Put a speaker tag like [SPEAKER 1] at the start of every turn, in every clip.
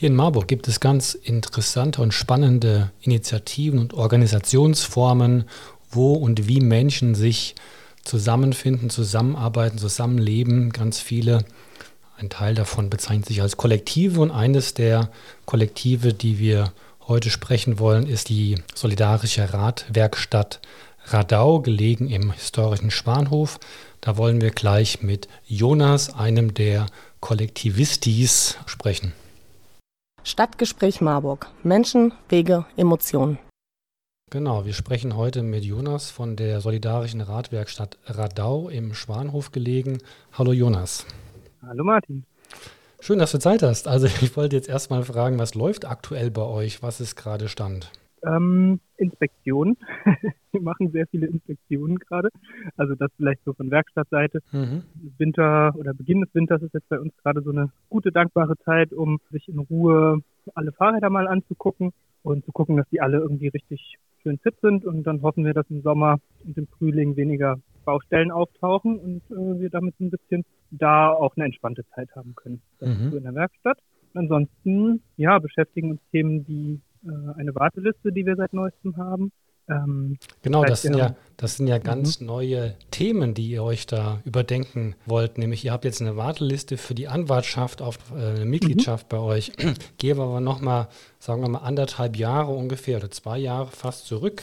[SPEAKER 1] Hier in Marburg gibt es ganz interessante und spannende Initiativen und Organisationsformen, wo und wie Menschen sich zusammenfinden, zusammenarbeiten, zusammenleben. Ganz viele. Ein Teil davon bezeichnet sich als Kollektive und eines der Kollektive, die wir heute sprechen wollen, ist die Solidarische Radwerkstatt Radau, gelegen im historischen Schwanhof. Da wollen wir gleich mit Jonas, einem der Kollektivistis, sprechen.
[SPEAKER 2] Stadtgespräch Marburg. Menschen, Wege, Emotionen.
[SPEAKER 1] Genau, wir sprechen heute mit Jonas von der Solidarischen Radwerkstatt Radau im Schwanhof gelegen. Hallo Jonas.
[SPEAKER 3] Hallo Martin.
[SPEAKER 1] Schön, dass du Zeit hast. Also ich wollte jetzt erstmal fragen, was läuft aktuell bei euch? Was ist gerade Stand?
[SPEAKER 3] Ähm, Inspektionen. wir machen sehr viele Inspektionen gerade. Also das vielleicht so von Werkstattseite. Mhm. Winter oder Beginn des Winters ist jetzt bei uns gerade so eine gute, dankbare Zeit, um sich in Ruhe alle Fahrräder mal anzugucken und zu gucken, dass die alle irgendwie richtig schön fit sind. Und dann hoffen wir, dass im Sommer und im Frühling weniger Baustellen auftauchen und äh, wir damit ein bisschen da auch eine entspannte Zeit haben können. Das mhm. so in der Werkstatt. Ansonsten, ja, beschäftigen uns Themen, die äh, eine Warteliste, die wir seit neuestem haben.
[SPEAKER 1] Ähm, genau, das sind, ja, das sind ja ganz mhm. neue Themen, die ihr euch da überdenken wollt. Nämlich, ihr habt jetzt eine Warteliste für die Anwartschaft auf äh, eine Mitgliedschaft mhm. bei euch. Gehen wir aber nochmal, sagen wir mal, anderthalb Jahre ungefähr oder zwei Jahre fast zurück.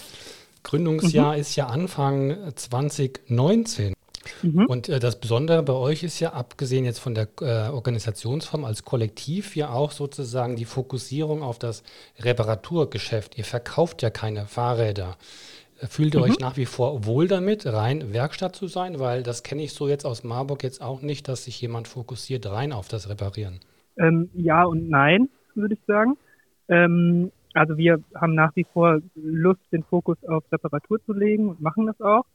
[SPEAKER 1] Gründungsjahr mhm. ist ja Anfang 2019. Mhm. Und äh, das Besondere bei euch ist ja, abgesehen jetzt von der äh, Organisationsform als Kollektiv, ja auch sozusagen die Fokussierung auf das Reparaturgeschäft. Ihr verkauft ja keine Fahrräder. Äh, fühlt ihr mhm. euch nach wie vor wohl damit, rein Werkstatt zu sein? Weil das kenne ich so jetzt aus Marburg jetzt auch nicht, dass sich jemand fokussiert rein auf das Reparieren.
[SPEAKER 3] Ähm, ja und nein, würde ich sagen. Ähm, also wir haben nach wie vor Lust, den Fokus auf Reparatur zu legen und machen das auch.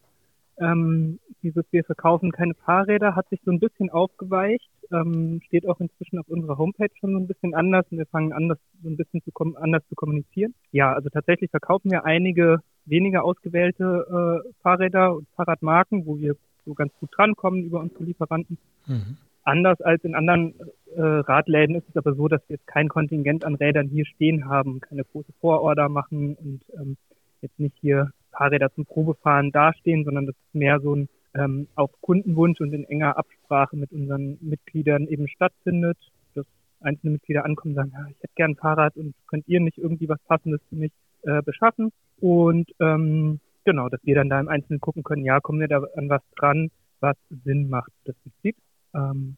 [SPEAKER 3] Ähm, dieses Wir verkaufen keine Fahrräder hat sich so ein bisschen aufgeweicht, ähm, steht auch inzwischen auf unserer Homepage schon so ein bisschen anders und wir fangen an, das so ein bisschen zu anders zu kommunizieren. Ja, also tatsächlich verkaufen wir einige weniger ausgewählte äh, Fahrräder und Fahrradmarken, wo wir so ganz gut drankommen über unsere Lieferanten. Mhm. Anders als in anderen äh, Radläden ist es aber so, dass wir jetzt kein Kontingent an Rädern hier stehen haben, keine große Vororder machen und ähm, jetzt nicht hier Fahrräder zum Probefahren dastehen, sondern das ist mehr so ein ähm, auf Kundenwunsch und in enger Absprache mit unseren Mitgliedern eben stattfindet, dass einzelne Mitglieder ankommen und sagen, ja, ich hätte gern ein Fahrrad und könnt ihr nicht irgendwie was Passendes für mich äh, beschaffen? Und ähm, genau, dass wir dann da im Einzelnen gucken können, ja, kommen wir da an was dran, was Sinn macht, das Prinzip. Ähm,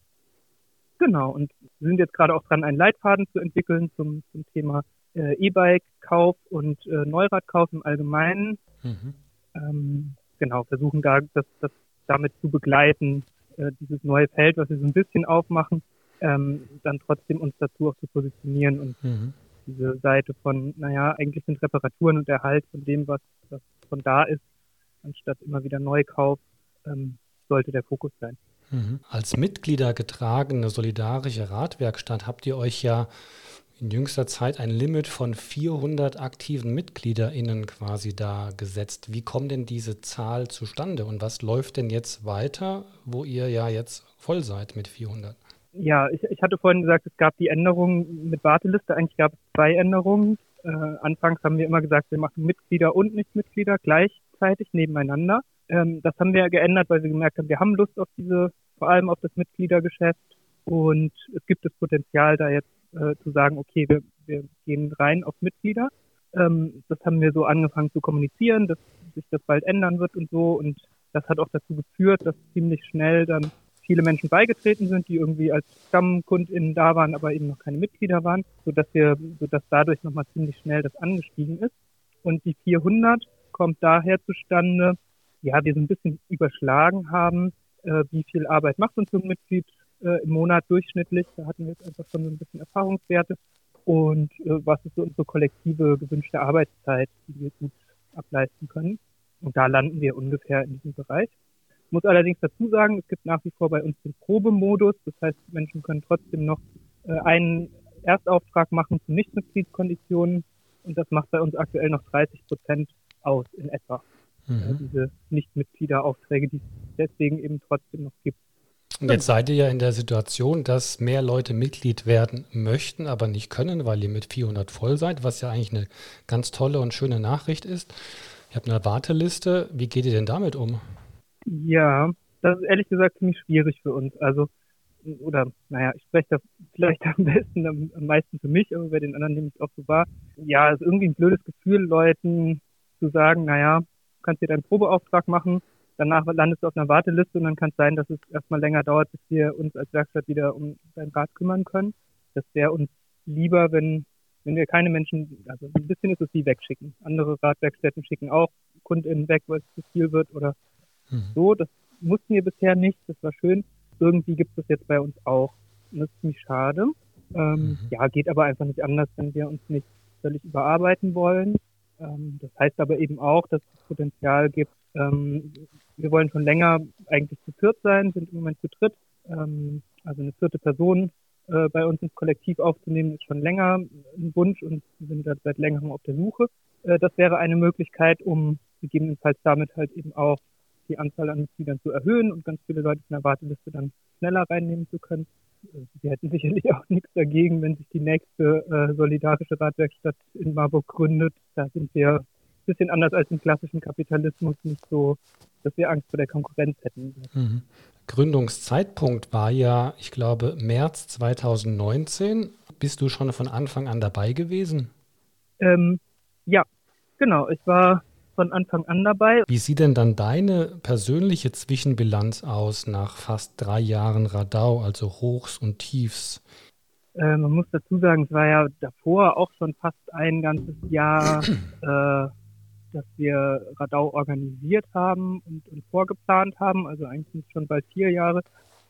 [SPEAKER 3] genau, und wir sind jetzt gerade auch dran, einen Leitfaden zu entwickeln zum, zum Thema äh, E-Bike-Kauf und äh, Neuradkauf im Allgemeinen. Mhm. Ähm, genau, versuchen da das, das damit zu begleiten, äh, dieses neue Feld, was wir so ein bisschen aufmachen, ähm, dann trotzdem uns dazu auch zu positionieren und mhm. diese Seite von, naja, eigentlich sind Reparaturen und Erhalt von dem, was, was von da ist, anstatt immer wieder Neukauf, ähm, sollte der Fokus sein.
[SPEAKER 1] Mhm. Als Mitglieder getragene solidarische Radwerkstatt habt ihr euch ja in jüngster Zeit ein Limit von 400 aktiven MitgliederInnen quasi da gesetzt. Wie kommt denn diese Zahl zustande und was läuft denn jetzt weiter, wo ihr ja jetzt voll seid mit 400?
[SPEAKER 3] Ja, ich, ich hatte vorhin gesagt, es gab die Änderungen mit Warteliste. Eigentlich gab es zwei Änderungen. Äh, anfangs haben wir immer gesagt, wir machen Mitglieder und Nichtmitglieder gleichzeitig nebeneinander. Ähm, das haben wir geändert, weil wir gemerkt haben, wir haben Lust auf diese, vor allem auf das Mitgliedergeschäft und es gibt das Potenzial, da jetzt äh, zu sagen, okay, wir, wir gehen rein auf Mitglieder. Ähm, das haben wir so angefangen zu kommunizieren, dass sich das bald ändern wird und so. Und das hat auch dazu geführt, dass ziemlich schnell dann viele Menschen beigetreten sind, die irgendwie als StammkundInnen da waren, aber eben noch keine Mitglieder waren, sodass wir, sodass dadurch nochmal ziemlich schnell das angestiegen ist. Und die 400 kommt daher zustande, ja, wir so ein bisschen überschlagen haben, äh, wie viel Arbeit macht uns so ein Mitglied äh, im Monat durchschnittlich. Da hatten wir jetzt einfach schon so ein bisschen Erfahrungswerte. Und äh, was ist so unsere kollektive gewünschte Arbeitszeit, die wir gut ableisten können. Und da landen wir ungefähr in diesem Bereich. Ich muss allerdings dazu sagen, es gibt nach wie vor bei uns den Probemodus. Das heißt, Menschen können trotzdem noch äh, einen Erstauftrag machen zu Nichtmitgliedskonditionen. Und das macht bei uns aktuell noch 30 Prozent aus in etwa. Mhm. Äh, diese Nichtmitgliederaufträge, die es deswegen eben trotzdem noch gibt.
[SPEAKER 1] Und jetzt seid ihr ja in der Situation, dass mehr Leute Mitglied werden möchten, aber nicht können, weil ihr mit 400 voll seid, was ja eigentlich eine ganz tolle und schöne Nachricht ist. Ihr habt eine Warteliste. Wie geht ihr denn damit um?
[SPEAKER 3] Ja, das ist ehrlich gesagt ziemlich schwierig für uns. Also, oder naja, ich spreche da vielleicht am besten, am, am meisten für mich, aber bei den anderen nehme ich es auch so wahr. Ja, es ist irgendwie ein blödes Gefühl, Leuten zu sagen, naja, du kannst dir deinen Probeauftrag machen, danach landest du auf einer Warteliste und dann kann es sein, dass es erstmal länger dauert, bis wir uns als Werkstatt wieder um dein Rad kümmern können. Das wäre uns lieber, wenn, wenn wir keine Menschen, also ein bisschen ist es wie wegschicken. Andere Radwerkstätten schicken auch KundInnen weg, weil es zu viel wird oder mhm. so. Das mussten wir bisher nicht, das war schön. Irgendwie gibt es jetzt bei uns auch. Und das ist ziemlich schade. Ähm, mhm. Ja, geht aber einfach nicht anders, wenn wir uns nicht völlig überarbeiten wollen. Ähm, das heißt aber eben auch, dass es Potenzial gibt, ähm, wir wollen schon länger eigentlich zu viert sein, sind im Moment zu dritt. Ähm, also eine vierte Person äh, bei uns ins Kollektiv aufzunehmen, ist schon länger ein Wunsch und sind da seit längerem auf der Suche. Äh, das wäre eine Möglichkeit, um gegebenenfalls damit halt eben auch die Anzahl an Mitgliedern zu erhöhen und ganz viele Leute in der Warteliste dann schneller reinnehmen zu können. Äh, wir hätten sicherlich auch nichts dagegen, wenn sich die nächste äh, solidarische Radwerkstatt in Marburg gründet. Da sind wir bisschen anders als im klassischen Kapitalismus, nicht so, dass wir Angst vor der Konkurrenz hätten.
[SPEAKER 1] Mhm. Gründungszeitpunkt war ja, ich glaube, März 2019. Bist du schon von Anfang an dabei gewesen?
[SPEAKER 3] Ähm, ja, genau. Ich war von Anfang an dabei.
[SPEAKER 1] Wie sieht denn dann deine persönliche Zwischenbilanz aus nach fast drei Jahren Radau, also Hochs und Tiefs?
[SPEAKER 3] Äh, man muss dazu sagen, es war ja davor auch schon fast ein ganzes Jahr äh, dass wir Radau organisiert haben und, und vorgeplant haben. Also eigentlich sind es schon bald vier Jahre.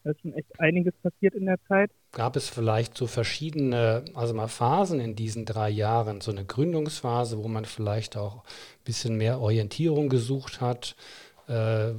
[SPEAKER 3] Da ist schon echt einiges passiert in der Zeit.
[SPEAKER 1] Gab es vielleicht so verschiedene, also mal Phasen in diesen drei Jahren, so eine Gründungsphase, wo man vielleicht auch ein bisschen mehr Orientierung gesucht hat, äh,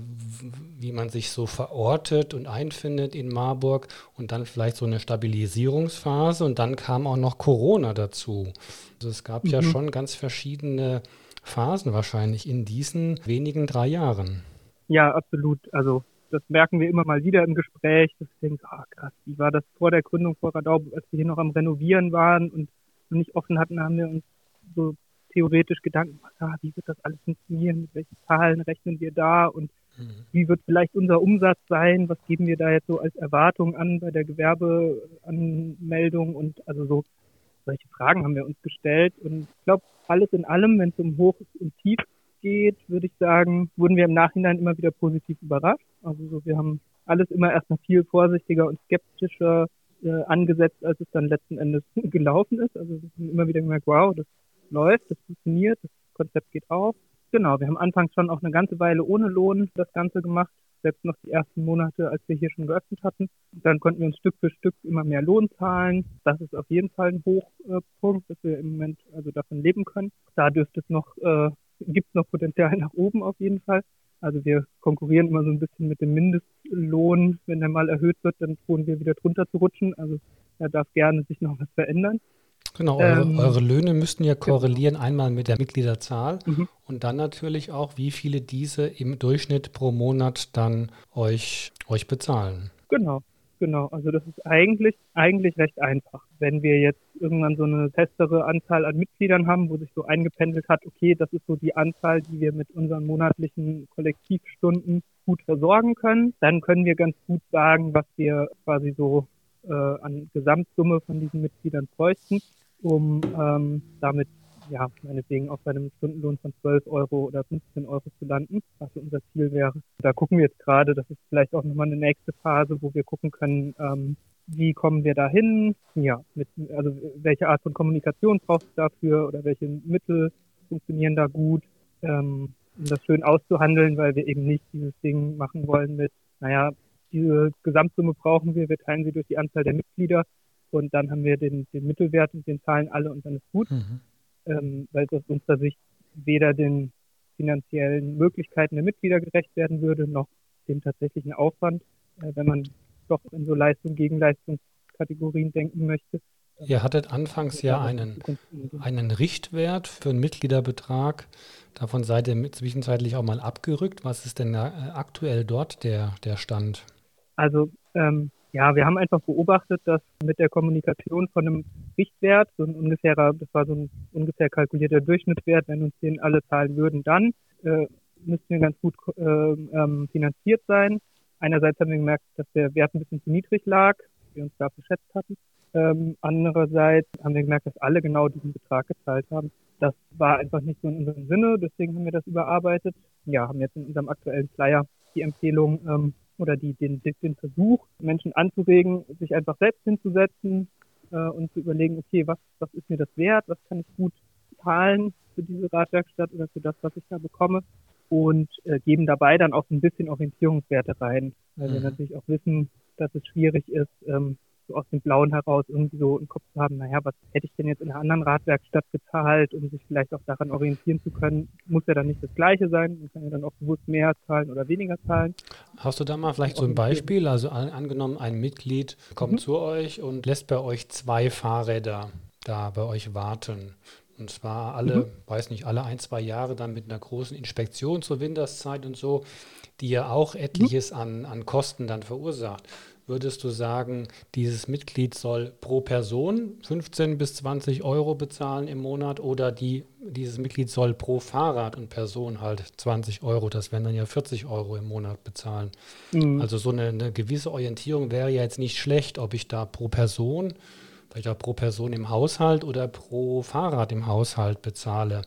[SPEAKER 1] wie man sich so verortet und einfindet in Marburg und dann vielleicht so eine Stabilisierungsphase und dann kam auch noch Corona dazu. Also es gab mhm. ja schon ganz verschiedene Phasen wahrscheinlich in diesen wenigen drei Jahren.
[SPEAKER 3] Ja, absolut. Also das merken wir immer mal wieder im Gespräch, dass wir denken, ah krass, wie war das vor der Gründung vor Radau, als wir hier noch am Renovieren waren und nicht offen hatten, haben wir uns so theoretisch Gedanken gemacht, ah, wie wird das alles funktionieren, mit welchen Zahlen rechnen wir da und mhm. wie wird vielleicht unser Umsatz sein, was geben wir da jetzt so als Erwartung an bei der Gewerbeanmeldung und also so solche Fragen haben wir uns gestellt und ich glaube, alles in allem, wenn es um Hoch und Tief geht, würde ich sagen, wurden wir im Nachhinein immer wieder positiv überrascht. Also so, wir haben alles immer erstmal viel vorsichtiger und skeptischer äh, angesetzt, als es dann letzten Endes gelaufen ist. Also wir haben immer wieder gemerkt, wow, das läuft, das funktioniert, das Konzept geht auf. Genau, wir haben anfangs schon auch eine ganze Weile ohne Lohn das Ganze gemacht, selbst noch die ersten Monate, als wir hier schon geöffnet hatten. Dann konnten wir uns Stück für Stück immer mehr Lohn zahlen. Das ist auf jeden Fall ein Hochpunkt, dass wir im Moment also davon leben können. Da dürfte es noch, äh, gibt es noch Potenzial nach oben auf jeden Fall. Also wir konkurrieren immer so ein bisschen mit dem Mindestlohn. Wenn der mal erhöht wird, dann drohen wir wieder drunter zu rutschen. Also da darf gerne sich noch was verändern.
[SPEAKER 1] Genau, eure, ähm, eure, Löhne müssten ja korrelieren einmal mit der Mitgliederzahl mhm. und dann natürlich auch, wie viele diese im Durchschnitt pro Monat dann euch, euch bezahlen.
[SPEAKER 3] Genau, genau. Also das ist eigentlich, eigentlich recht einfach. Wenn wir jetzt irgendwann so eine festere Anzahl an Mitgliedern haben, wo sich so eingependelt hat, okay, das ist so die Anzahl, die wir mit unseren monatlichen Kollektivstunden gut versorgen können, dann können wir ganz gut sagen, was wir quasi so äh, an Gesamtsumme von diesen Mitgliedern bräuchten um ähm, damit ja, meinetwegen auf einem Stundenlohn von 12 Euro oder 15 Euro zu landen, was unser Ziel wäre. Da gucken wir jetzt gerade, das ist vielleicht auch nochmal eine nächste Phase, wo wir gucken können, ähm, wie kommen wir da hin? Ja, mit, also welche Art von Kommunikation braucht es dafür oder welche Mittel funktionieren da gut, ähm, um das schön auszuhandeln, weil wir eben nicht dieses Ding machen wollen mit, naja, diese Gesamtsumme brauchen wir, wir teilen sie durch die Anzahl der Mitglieder und dann haben wir den, den Mittelwert und den zahlen alle und dann ist gut, mhm. ähm, weil es aus unserer Sicht weder den finanziellen Möglichkeiten der Mitglieder gerecht werden würde, noch dem tatsächlichen Aufwand, äh, wenn man doch in so Leistung gegen Leistungskategorien denken möchte.
[SPEAKER 1] Ihr hattet anfangs ja einen, einen Richtwert für einen Mitgliederbetrag. Davon seid ihr zwischenzeitlich auch mal abgerückt. Was ist denn aktuell dort der, der Stand?
[SPEAKER 3] Also ähm, ja, wir haben einfach beobachtet, dass mit der Kommunikation von einem Richtwert, so ein ungefährer, das war so ein ungefähr kalkulierter Durchschnittswert, wenn uns den alle zahlen würden, dann äh, müssten wir ganz gut äh, ähm, finanziert sein. Einerseits haben wir gemerkt, dass der Wert ein bisschen zu niedrig lag, wir uns da verschätzt hatten. Ähm, andererseits haben wir gemerkt, dass alle genau diesen Betrag gezahlt haben. Das war einfach nicht so in unserem Sinne, deswegen haben wir das überarbeitet. Ja, haben jetzt in unserem aktuellen Flyer die Empfehlung ähm, oder die, den, den Versuch, Menschen anzuregen, sich einfach selbst hinzusetzen äh, und zu überlegen, okay, was, was ist mir das wert, was kann ich gut zahlen für diese Radwerkstatt oder für das, was ich da bekomme? Und äh, geben dabei dann auch ein bisschen Orientierungswerte rein, weil mhm. wir natürlich auch wissen, dass es schwierig ist, ähm, so aus dem Blauen heraus irgendwie so im Kopf zu haben, naja, was hätte ich denn jetzt in einer anderen Radwerkstatt gezahlt, um sich vielleicht auch daran orientieren zu können, muss ja dann nicht das Gleiche sein, man kann ja dann auch bewusst mehr zahlen oder weniger zahlen.
[SPEAKER 1] Hast du da mal vielleicht so ein Beispiel, also an, angenommen, ein Mitglied kommt mhm. zu euch und lässt bei euch zwei Fahrräder da bei euch warten. Und zwar alle, mhm. weiß nicht, alle ein, zwei Jahre dann mit einer großen Inspektion zur Winterszeit und so, die ja auch etliches mhm. an, an Kosten dann verursacht würdest du sagen, dieses Mitglied soll pro Person 15 bis 20 Euro bezahlen im Monat oder die, dieses Mitglied soll pro Fahrrad und Person halt 20 Euro, das wären dann ja 40 Euro im Monat bezahlen. Mhm. Also so eine, eine, gewisse Orientierung wäre ja jetzt nicht schlecht, ob ich da pro Person, vielleicht auch pro Person im Haushalt oder pro Fahrrad im Haushalt bezahle.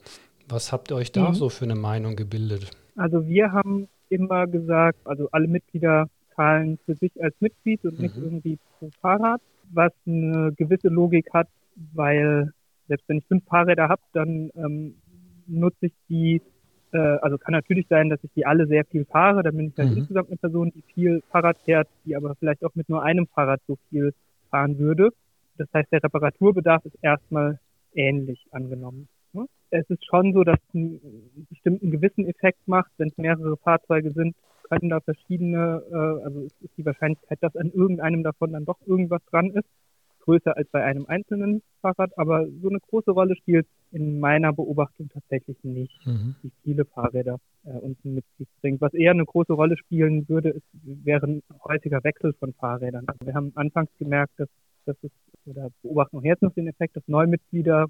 [SPEAKER 1] Was habt ihr euch da mhm. so für eine Meinung gebildet?
[SPEAKER 3] Also wir haben immer gesagt, also alle Mitglieder zahlen für sich als Mitglied und nicht mhm. irgendwie pro Fahrrad, was eine gewisse Logik hat, weil selbst wenn ich fünf Fahrräder habe, dann ähm, nutze ich die, äh, also kann natürlich sein, dass ich die alle sehr viel fahre, dann bin ich halt mhm. insgesamt eine Person, die viel Fahrrad fährt, die aber vielleicht auch mit nur einem Fahrrad so viel fahren würde. Das heißt, der Reparaturbedarf ist erstmal ähnlich angenommen. Ne? Es ist schon so, dass es einen bestimmten gewissen Effekt macht, wenn es mehrere Fahrzeuge sind, können da verschiedene, äh, also ist die Wahrscheinlichkeit, dass an irgendeinem davon dann doch irgendwas dran ist, größer als bei einem einzelnen Fahrrad, aber so eine große Rolle spielt in meiner Beobachtung tatsächlich nicht, mhm. wie viele Fahrräder äh, uns ein Mitglied bringt. Was eher eine große Rolle spielen würde, ist, wäre ein häufiger Wechsel von Fahrrädern. Also wir haben anfangs gemerkt, dass, dass es, oder beobachten auch jetzt noch den Effekt, dass Neumitglieder,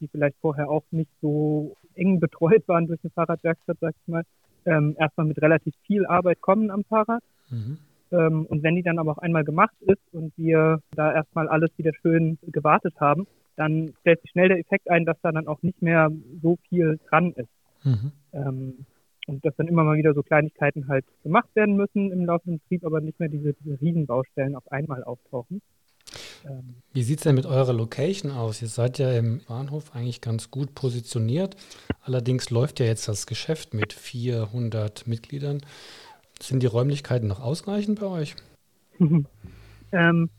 [SPEAKER 3] die vielleicht vorher auch nicht so eng betreut waren durch eine Fahrradwerkstatt, sag ich mal, ähm, erstmal mit relativ viel Arbeit kommen am Fahrrad. Mhm. Ähm, und wenn die dann aber auch einmal gemacht ist und wir da erstmal alles wieder schön gewartet haben, dann stellt sich schnell der Effekt ein, dass da dann auch nicht mehr so viel dran ist. Mhm. Ähm, und dass dann immer mal wieder so Kleinigkeiten halt gemacht werden müssen im laufenden Betrieb, aber nicht mehr diese, diese Riesenbaustellen auf einmal auftauchen.
[SPEAKER 1] Ähm, Wie sieht es denn mit eurer Location aus? Ihr seid ja im Bahnhof eigentlich ganz gut positioniert. Allerdings läuft ja jetzt das Geschäft mit 400 Mitgliedern. Sind die Räumlichkeiten noch ausreichend bei euch?
[SPEAKER 3] ähm,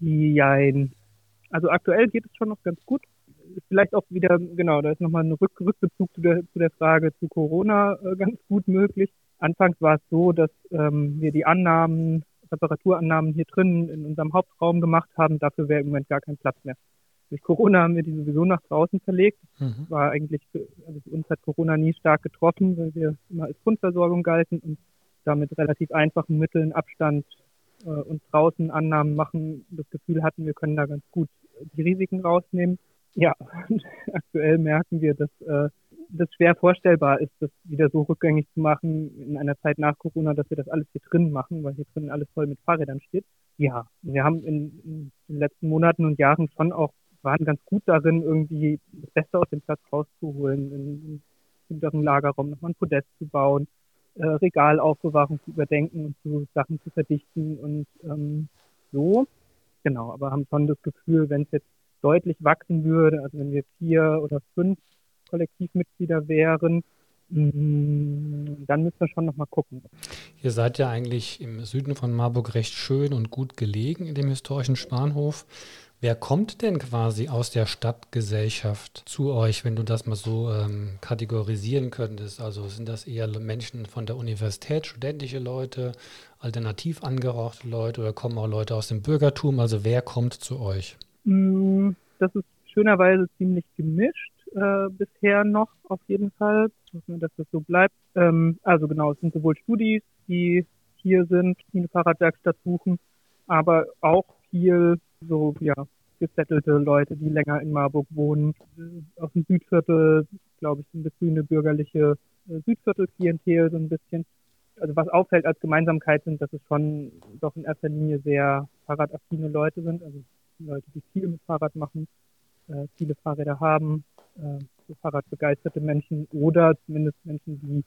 [SPEAKER 3] jein. Also aktuell geht es schon noch ganz gut. Vielleicht auch wieder, genau, da ist nochmal ein Rück Rückbezug zu der, zu der Frage zu Corona äh, ganz gut möglich. Anfangs war es so, dass ähm, wir die Annahmen Reparaturannahmen hier drin in unserem Hauptraum gemacht haben. Dafür wäre im Moment gar kein Platz mehr. Durch Corona haben wir die sowieso nach draußen verlegt. Mhm. War eigentlich, für, also für uns hat Corona nie stark getroffen, weil wir immer als Grundversorgung galten und damit relativ einfachen Mitteln Abstand äh, und draußen Annahmen machen. Das Gefühl hatten, wir können da ganz gut die Risiken rausnehmen. Ja, aktuell merken wir, dass äh, das schwer vorstellbar ist, das wieder so rückgängig zu machen in einer Zeit nach Corona, dass wir das alles hier drin machen, weil hier drin alles voll mit Fahrrädern steht. Ja, wir haben in, in den letzten Monaten und Jahren schon auch, waren ganz gut darin, irgendwie das Beste aus dem Platz rauszuholen, in, in hinteren Lagerraum nochmal ein Podest zu bauen, äh, Regalaufbewahrung zu überdenken und zu Sachen zu verdichten und ähm, so. Genau, aber haben schon das Gefühl, wenn es jetzt deutlich wachsen würde, also wenn wir vier oder fünf Kollektivmitglieder wären, mm, dann müssen wir schon nochmal gucken.
[SPEAKER 1] Ihr seid ja eigentlich im Süden von Marburg recht schön und gut gelegen in dem historischen Spanhof. Wer kommt denn quasi aus der Stadtgesellschaft zu euch, wenn du das mal so ähm, kategorisieren könntest? Also sind das eher Menschen von der Universität, studentische Leute, alternativ angehauchte Leute oder kommen auch Leute aus dem Bürgertum? Also wer kommt zu euch?
[SPEAKER 3] Mm, das ist schönerweise ziemlich gemischt äh, bisher noch auf jeden Fall. Hoffen wir, dass das so bleibt. Ähm, also genau, es sind sowohl Studis, die hier sind, die eine Fahrradwerkstatt suchen, aber auch viel so, ja, gesettelte Leute, die länger in Marburg wohnen, aus dem Südviertel, glaube ich, sind das grüne bürgerliche äh, Südviertel-Klientel so ein bisschen. Also was auffällt als Gemeinsamkeit sind, dass es schon doch in erster Linie sehr fahrradaffine Leute sind, also Leute, die viel mit Fahrrad machen, äh, viele Fahrräder haben, äh, so Fahrradbegeisterte Menschen oder zumindest Menschen, die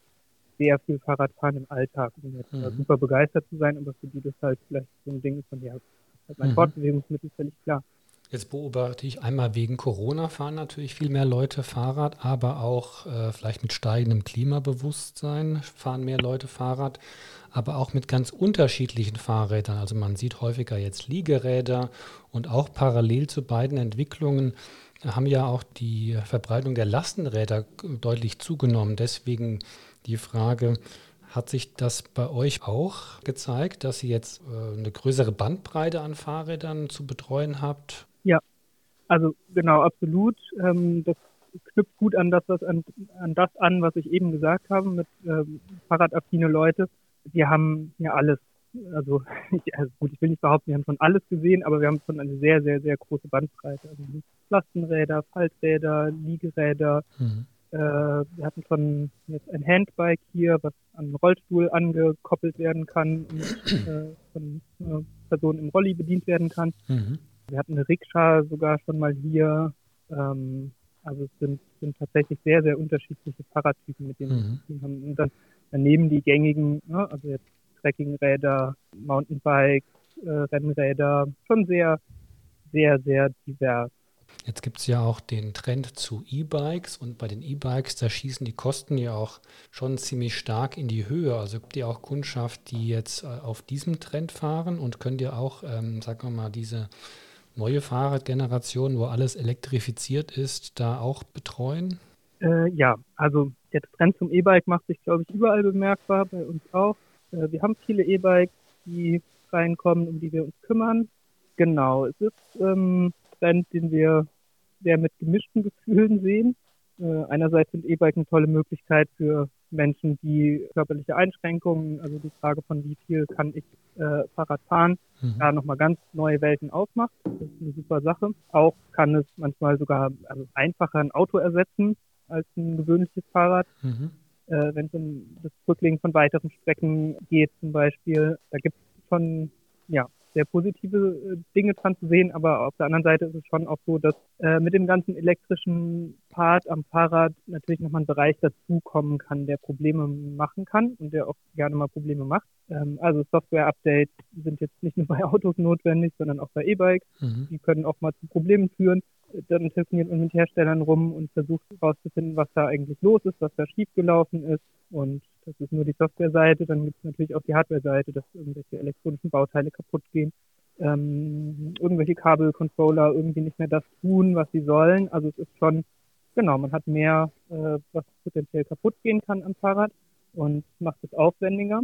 [SPEAKER 3] sehr viel Fahrrad fahren im Alltag, um jetzt mhm. super begeistert zu sein, aber für die das halt vielleicht so ein Ding ist von ja, halt mein mhm. Fortbewegungsmittel völlig klar.
[SPEAKER 1] Jetzt beobachte ich einmal wegen Corona fahren natürlich viel mehr Leute Fahrrad, aber auch äh, vielleicht mit steigendem Klimabewusstsein fahren mehr Leute Fahrrad, aber auch mit ganz unterschiedlichen Fahrrädern. Also man sieht häufiger jetzt Liegeräder und auch parallel zu beiden Entwicklungen haben ja auch die Verbreitung der Lastenräder deutlich zugenommen. Deswegen die Frage, hat sich das bei euch auch gezeigt, dass ihr jetzt äh, eine größere Bandbreite an Fahrrädern zu betreuen habt?
[SPEAKER 3] Ja, also genau, absolut. Ähm, das knüpft gut an das, an, an das an, was ich eben gesagt habe mit ähm, fahrradaffine Leute. Wir haben ja alles. Also, ich, also gut, ich will nicht behaupten, wir haben schon alles gesehen, aber wir haben schon eine sehr, sehr, sehr große Bandbreite. Also Lastenräder, Falträder, Liegeräder. Mhm. Äh, wir hatten schon jetzt ein Handbike hier, was an einen Rollstuhl angekoppelt werden kann und äh, von äh, Personen im Rolli bedient werden kann. Mhm. Wir hatten eine Rikscha sogar schon mal hier. Ähm, also es sind, sind tatsächlich sehr, sehr unterschiedliche Fahrradtypen, mit denen mhm. wir haben. Und dann daneben die gängigen, ne, also jetzt Trekkingräder, Mountainbikes, äh, Rennräder, schon sehr, sehr, sehr divers.
[SPEAKER 1] Jetzt gibt es ja auch den Trend zu E-Bikes und bei den E-Bikes, da schießen die Kosten ja auch schon ziemlich stark in die Höhe. Also habt ihr auch Kundschaft, die jetzt äh, auf diesem Trend fahren und könnt ihr auch, ähm, sagen wir mal, diese neue Fahrradgeneration, wo alles elektrifiziert ist, da auch betreuen?
[SPEAKER 3] Äh, ja, also der Trend zum E-Bike macht sich, glaube ich, überall bemerkbar, bei uns auch. Äh, wir haben viele E-Bikes, die reinkommen, um die wir uns kümmern. Genau, es ist ähm, Trend, den wir sehr mit gemischten Gefühlen sehen. Äh, einerseits sind E-Bike eine tolle Möglichkeit für Menschen, die körperliche Einschränkungen, also die Frage von wie viel kann ich äh, Fahrrad fahren, mhm. da nochmal ganz neue Welten aufmacht. Das ist eine super Sache. Auch kann es manchmal sogar also einfacher ein Auto ersetzen als ein gewöhnliches Fahrrad. Mhm. Äh, Wenn es um das Zurücklegen von weiteren Strecken geht zum Beispiel, da gibt es schon ja, sehr positive äh, Dinge dran zu sehen, aber auf der anderen Seite ist es schon auch so, dass äh, mit dem ganzen elektrischen Part am Fahrrad natürlich nochmal ein Bereich dazukommen kann, der Probleme machen kann und der auch gerne mal Probleme macht. Ähm, also Software-Updates sind jetzt nicht nur bei Autos notwendig, sondern auch bei E-Bikes. Mhm. Die können auch mal zu Problemen führen dann telefoniert man mit Herstellern rum und versucht herauszufinden, was da eigentlich los ist, was da schiefgelaufen ist. Und das ist nur die Softwareseite. Dann gibt es natürlich auch die Hardware-Seite, dass irgendwelche elektronischen Bauteile kaputt gehen, ähm, irgendwelche Kabelcontroller irgendwie nicht mehr das tun, was sie sollen. Also es ist schon, genau, man hat mehr, äh, was potenziell kaputt gehen kann am Fahrrad und macht es aufwendiger.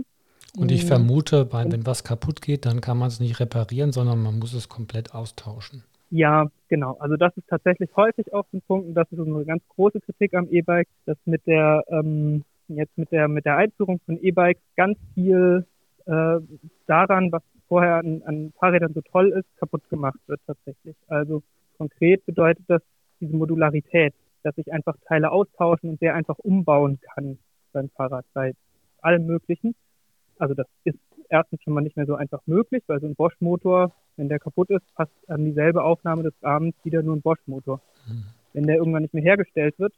[SPEAKER 1] Und ich vermute, wenn was kaputt geht, dann kann man es nicht reparieren, sondern man muss es komplett austauschen.
[SPEAKER 3] Ja, genau. Also das ist tatsächlich häufig auch ein Punkt und das ist unsere ganz große Kritik am E-Bike, dass mit der ähm, jetzt mit der mit der Einführung von E-Bikes ganz viel äh, daran, was vorher an, an Fahrrädern so toll ist, kaputt gemacht wird tatsächlich. Also konkret bedeutet das diese Modularität, dass ich einfach Teile austauschen und sehr einfach umbauen kann beim Fahrrad bei allem Möglichen. Also das ist erstens schon mal nicht mehr so einfach möglich, weil so ein Bosch-Motor wenn der kaputt ist, passt an dieselbe Aufnahme des Abends wieder nur ein Bosch-Motor. Mhm. Wenn der irgendwann nicht mehr hergestellt wird,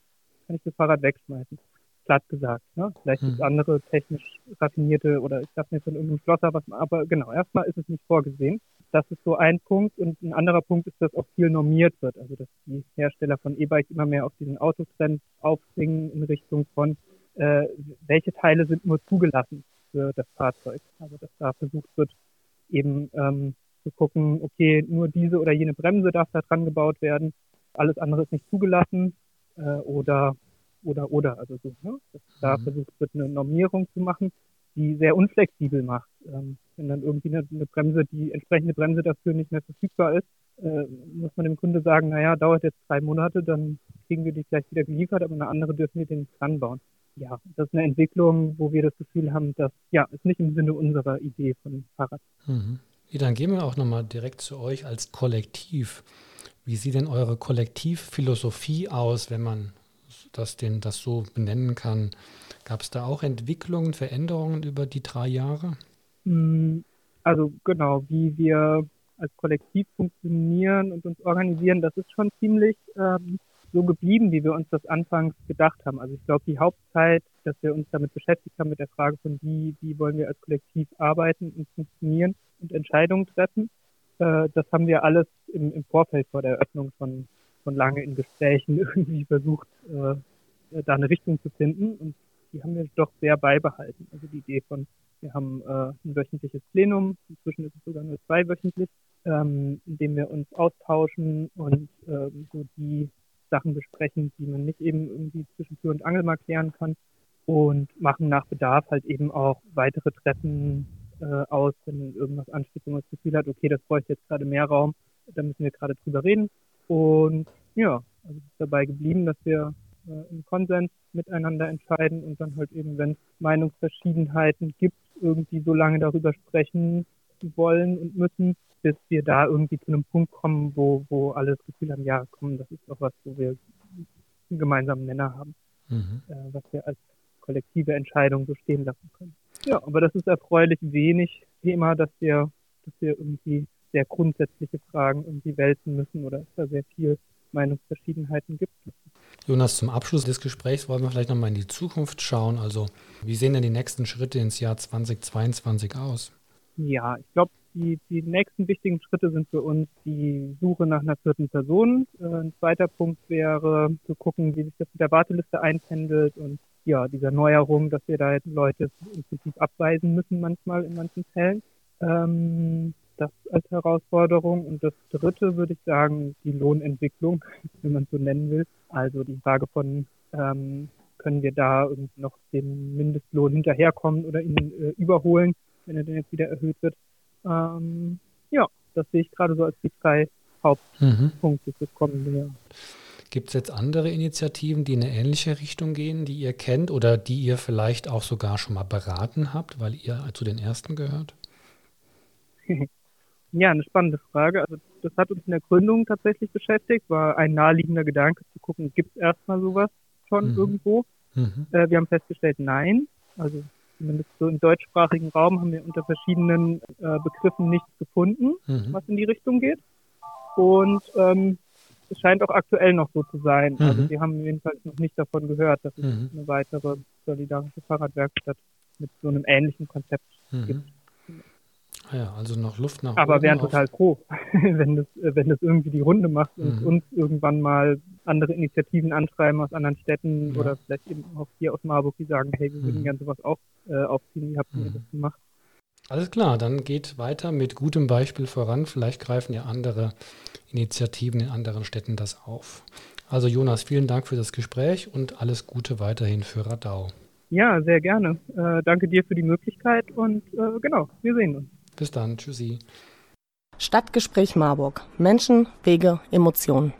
[SPEAKER 3] kann ich das Fahrrad wegschmeißen. Platt gesagt. Ne? Vielleicht mhm. gibt es andere technisch raffinierte oder ich darf mir von irgendeinem Schlosser was, aber genau, erstmal ist es nicht vorgesehen. Das ist so ein Punkt und ein anderer Punkt ist, dass auch viel normiert wird. Also dass die Hersteller von E-Bikes immer mehr auf diesen Autotrend aufspringen in Richtung von äh, welche Teile sind nur zugelassen für das Fahrzeug. Also dass da versucht wird, eben ähm, zu gucken, okay, nur diese oder jene Bremse darf da dran gebaut werden, alles andere ist nicht zugelassen äh, oder oder oder also so, ne? dass da mhm. versucht wird, eine Normierung zu machen, die sehr unflexibel macht. Ähm, wenn dann irgendwie eine, eine, Bremse, die entsprechende Bremse dafür nicht mehr verfügbar ist, äh, muss man dem Kunde sagen, naja, dauert jetzt drei Monate, dann kriegen wir die gleich wieder geliefert, aber eine andere dürfen wir den nicht dran bauen. ja, das ist eine Entwicklung, wo wir das Gefühl haben, dass ja, ist nicht im Sinne unserer Idee von Fahrrad.
[SPEAKER 1] Mhm. Ja, dann gehen wir auch nochmal direkt zu euch als Kollektiv. Wie sieht denn eure Kollektivphilosophie aus, wenn man das, den, das so benennen kann? Gab es da auch Entwicklungen, Veränderungen über die drei Jahre?
[SPEAKER 3] Hm, also genau, wie wir als Kollektiv funktionieren und uns organisieren, das ist schon ziemlich ähm, so geblieben, wie wir uns das anfangs gedacht haben. Also ich glaube, die Hauptzeit, dass wir uns damit beschäftigt haben, mit der Frage von wie, wie wollen wir als Kollektiv arbeiten und funktionieren und Entscheidungen treffen, äh, das haben wir alles im, im Vorfeld vor der Eröffnung schon, schon lange in Gesprächen irgendwie versucht, äh, da eine Richtung zu finden und die haben wir doch sehr beibehalten. Also die Idee von, wir haben äh, ein wöchentliches Plenum, inzwischen ist es sogar nur zweiwöchentlich, ähm, in dem wir uns austauschen und ähm, so die Sachen besprechen, die man nicht eben irgendwie zwischen Tür und Angel mal klären kann und machen nach Bedarf halt eben auch weitere Treffen äh, aus, wenn irgendwas ansteht, wo man das Gefühl hat, okay, das bräuchte jetzt gerade mehr Raum, da müssen wir gerade drüber reden. Und ja, also ist dabei geblieben, dass wir äh, im Konsens miteinander entscheiden und dann halt eben, wenn es Meinungsverschiedenheiten gibt, irgendwie so lange darüber sprechen wollen und müssen, bis wir da irgendwie zu einem Punkt kommen, wo, wo alle das Gefühl haben, ja, komm, das ist doch was, wo wir einen gemeinsamen Nenner haben, mhm. äh, was wir als kollektive Entscheidung so stehen lassen können. Ja, aber das ist erfreulich wenig Thema, dass wir, dass wir irgendwie sehr grundsätzliche Fragen irgendwie wälzen müssen oder es da sehr viel Meinungsverschiedenheiten gibt.
[SPEAKER 1] Jonas, zum Abschluss des Gesprächs wollen wir vielleicht nochmal in die Zukunft schauen. Also, wie sehen denn die nächsten Schritte ins Jahr 2022 aus?
[SPEAKER 3] Ja, ich glaube, die, die nächsten wichtigen Schritte sind für uns die Suche nach einer vierten Person. Äh, ein zweiter Punkt wäre zu gucken, wie sich das mit der Warteliste einpendelt und ja, dieser Neuerung, dass wir da jetzt Leute im Prinzip abweisen müssen manchmal in manchen Fällen. Ähm, das als Herausforderung. Und das dritte würde ich sagen, die Lohnentwicklung, wenn man es so nennen will. Also die Frage von, ähm, können wir da noch dem Mindestlohn hinterherkommen oder ihn äh, überholen, wenn er denn jetzt wieder erhöht wird. Ähm, ja, das sehe ich gerade so als die drei Hauptpunkte mhm. fürs kommende Jahr.
[SPEAKER 1] Gibt es jetzt andere Initiativen, die in eine ähnliche Richtung gehen, die ihr kennt oder die ihr vielleicht auch sogar schon mal beraten habt, weil ihr zu den ersten gehört?
[SPEAKER 3] ja, eine spannende Frage. Also das hat uns in der Gründung tatsächlich beschäftigt, war ein naheliegender Gedanke zu gucken, gibt es erstmal sowas schon mhm. irgendwo? Mhm. Äh, wir haben festgestellt, nein. Also zumindest so im deutschsprachigen Raum haben wir unter verschiedenen äh, Begriffen nichts gefunden, mhm. was in die Richtung geht. Und ähm, es scheint auch aktuell noch so zu sein. Mhm. Also wir haben jedenfalls noch nicht davon gehört, dass es mhm. eine weitere solidarische Fahrradwerkstatt mit so einem ähnlichen Konzept mhm. gibt.
[SPEAKER 1] Ah ja, also noch Luft nach
[SPEAKER 3] Aber wären total froh, wenn das, wenn das irgendwie die Runde macht und mhm. uns irgendwann mal andere Initiativen anschreiben aus anderen Städten ja. oder vielleicht eben auch hier aus Marburg, die sagen, hey, wir würden mhm. gerne sowas auch äh, aufziehen, wie habt ihr mhm. das gemacht?
[SPEAKER 1] Alles klar, dann geht weiter mit gutem Beispiel voran. Vielleicht greifen ja andere Initiativen in anderen Städten das auf. Also Jonas, vielen Dank für das Gespräch und alles Gute weiterhin für Radau.
[SPEAKER 3] Ja, sehr gerne. Äh, danke dir für die Möglichkeit und äh, genau, wir sehen uns.
[SPEAKER 1] Bis dann, tschüssi.
[SPEAKER 2] Stadtgespräch Marburg. Menschen, Wege, Emotionen.